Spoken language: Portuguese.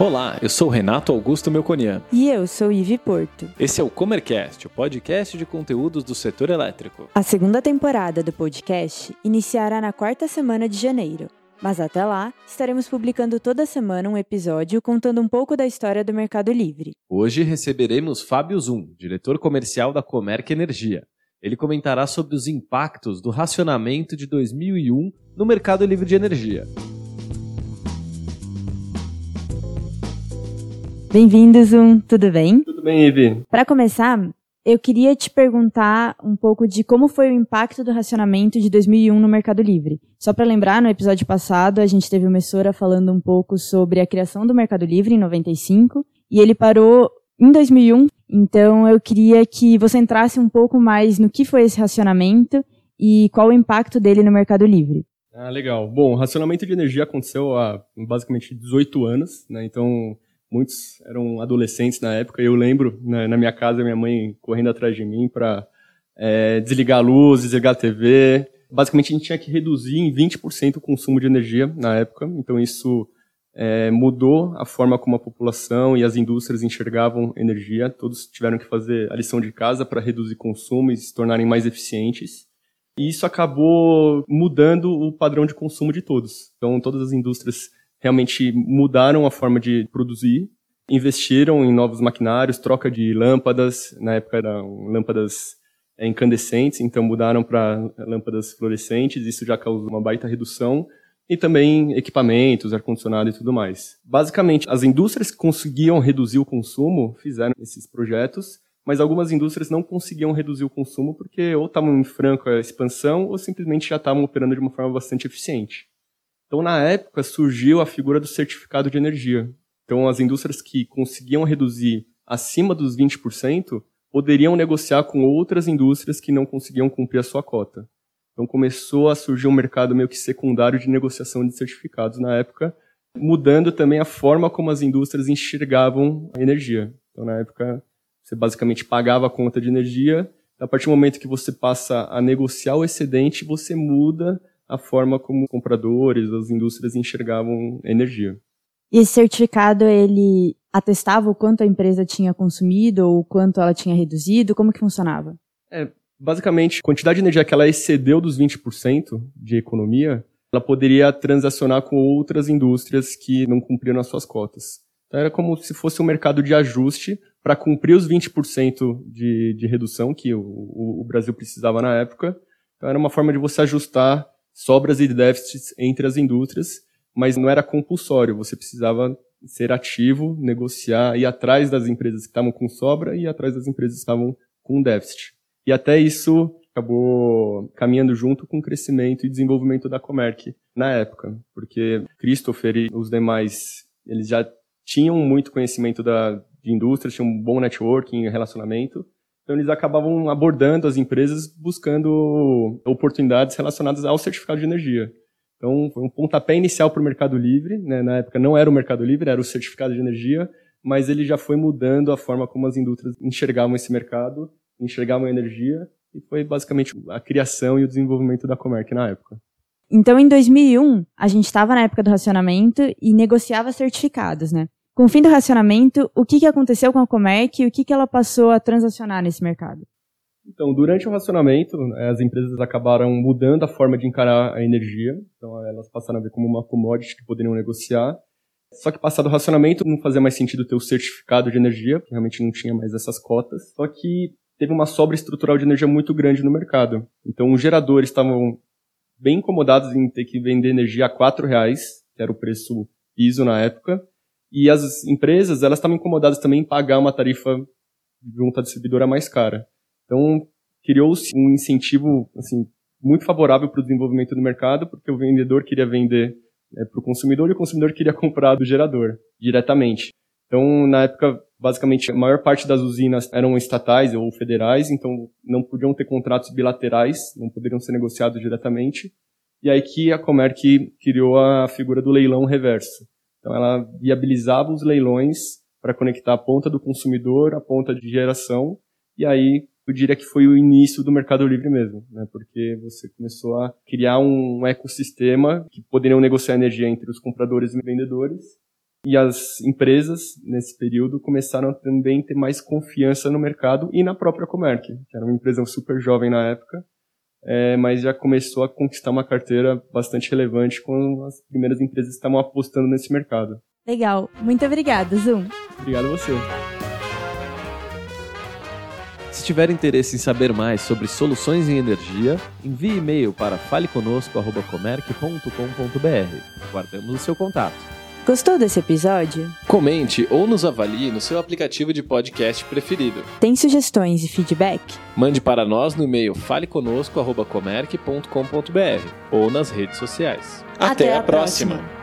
Olá, eu sou Renato Augusto Melconian. E eu sou Ive Porto. Esse é o Comercast, o podcast de conteúdos do setor elétrico. A segunda temporada do podcast iniciará na quarta semana de janeiro. Mas até lá, estaremos publicando toda semana um episódio contando um pouco da história do Mercado Livre. Hoje receberemos Fábio Zum, diretor comercial da Comerc Energia. Ele comentará sobre os impactos do racionamento de 2001 no mercado livre de energia. Bem-vindo, Zoom, tudo bem? Tudo bem, Ivy. Para começar, eu queria te perguntar um pouco de como foi o impacto do racionamento de 2001 no Mercado Livre. Só para lembrar, no episódio passado a gente teve o Messora falando um pouco sobre a criação do Mercado Livre em 95 e ele parou em 2001. Então eu queria que você entrasse um pouco mais no que foi esse racionamento e qual o impacto dele no Mercado Livre. Ah, legal. Bom, o racionamento de energia aconteceu há basicamente 18 anos, né? Então muitos eram adolescentes na época. Eu lembro né, na minha casa minha mãe correndo atrás de mim para é, desligar a luz, desligar a TV. Basicamente a gente tinha que reduzir em 20% o consumo de energia na época. Então isso é, mudou a forma como a população e as indústrias enxergavam energia. Todos tiveram que fazer a lição de casa para reduzir consumo e se tornarem mais eficientes. E isso acabou mudando o padrão de consumo de todos. Então todas as indústrias realmente mudaram a forma de produzir, investiram em novos maquinários, troca de lâmpadas, na época eram lâmpadas é, incandescentes, então mudaram para lâmpadas fluorescentes, isso já causou uma baita redução, e também equipamentos, ar-condicionado e tudo mais. Basicamente, as indústrias que conseguiam reduzir o consumo fizeram esses projetos, mas algumas indústrias não conseguiam reduzir o consumo porque ou estavam em franca expansão ou simplesmente já estavam operando de uma forma bastante eficiente. Então, na época, surgiu a figura do certificado de energia. Então, as indústrias que conseguiam reduzir acima dos 20% poderiam negociar com outras indústrias que não conseguiam cumprir a sua cota. Então, começou a surgir um mercado meio que secundário de negociação de certificados na época, mudando também a forma como as indústrias enxergavam a energia. Então, na época, você basicamente pagava a conta de energia, a partir do momento que você passa a negociar o excedente, você muda a forma como compradores, as indústrias enxergavam energia. E esse certificado, ele atestava o quanto a empresa tinha consumido ou o quanto ela tinha reduzido? Como que funcionava? É, basicamente, a quantidade de energia que ela excedeu dos 20% de economia, ela poderia transacionar com outras indústrias que não cumpriam as suas cotas. Então, era como se fosse um mercado de ajuste para cumprir os 20% de, de redução que o, o, o Brasil precisava na época. Então, era uma forma de você ajustar sobras e déficits entre as indústrias, mas não era compulsório, você precisava ser ativo, negociar, ir atrás das empresas que estavam com sobra e ir atrás das empresas que estavam com déficit. E até isso acabou caminhando junto com o crescimento e desenvolvimento da Comerc na época, porque Christopher e os demais, eles já tinham muito conhecimento da, de indústria, tinham um bom networking, relacionamento, então eles acabavam abordando as empresas buscando oportunidades relacionadas ao certificado de energia. Então foi um pontapé inicial para o Mercado Livre, né? na época não era o Mercado Livre, era o certificado de energia, mas ele já foi mudando a forma como as indústrias enxergavam esse mercado, enxergavam a energia, e foi basicamente a criação e o desenvolvimento da Comerc na época. Então, em 2001, a gente estava na época do racionamento e negociava certificados, né? Com o fim do racionamento, o que, aconteceu com a Comerc e o que, que ela passou a transacionar nesse mercado? Então, durante o racionamento, as empresas acabaram mudando a forma de encarar a energia. Então, elas passaram a ver como uma commodity que poderiam negociar. Só que passado o racionamento, não fazia mais sentido ter o certificado de energia, porque realmente não tinha mais essas cotas. Só que teve uma sobra estrutural de energia muito grande no mercado. Então, os geradores estavam bem incomodados em ter que vender energia a R$ reais, que era o preço piso na época. E as empresas, elas estavam incomodadas também em pagar uma tarifa junto à distribuidora mais cara. Então, criou-se um incentivo, assim, muito favorável para o desenvolvimento do mercado, porque o vendedor queria vender né, para o consumidor e o consumidor queria comprar do gerador diretamente. Então, na época, basicamente, a maior parte das usinas eram estatais ou federais, então não podiam ter contratos bilaterais, não poderiam ser negociados diretamente. E aí que a Comerc criou a figura do leilão reverso. Então, ela viabilizava os leilões para conectar a ponta do consumidor à ponta de geração, e aí eu diria que foi o início do Mercado Livre mesmo, né? porque você começou a criar um ecossistema que poderiam negociar energia entre os compradores e vendedores, e as empresas, nesse período, começaram a também ter mais confiança no mercado e na própria Comerc, que era uma empresa super jovem na época, é, mas já começou a conquistar uma carteira bastante relevante quando as primeiras empresas estavam apostando nesse mercado. Legal. Muito obrigada, Zoom. Obrigado a você. Se tiver interesse em saber mais sobre soluções em energia, envie e-mail para faleconosco.comerc.com.br. Guardamos o seu contato. Gostou desse episódio? Comente ou nos avalie no seu aplicativo de podcast preferido. Tem sugestões e feedback? Mande para nós no e-mail faleconosco.comerc.com.br ou nas redes sociais. Até, Até a próxima. próxima.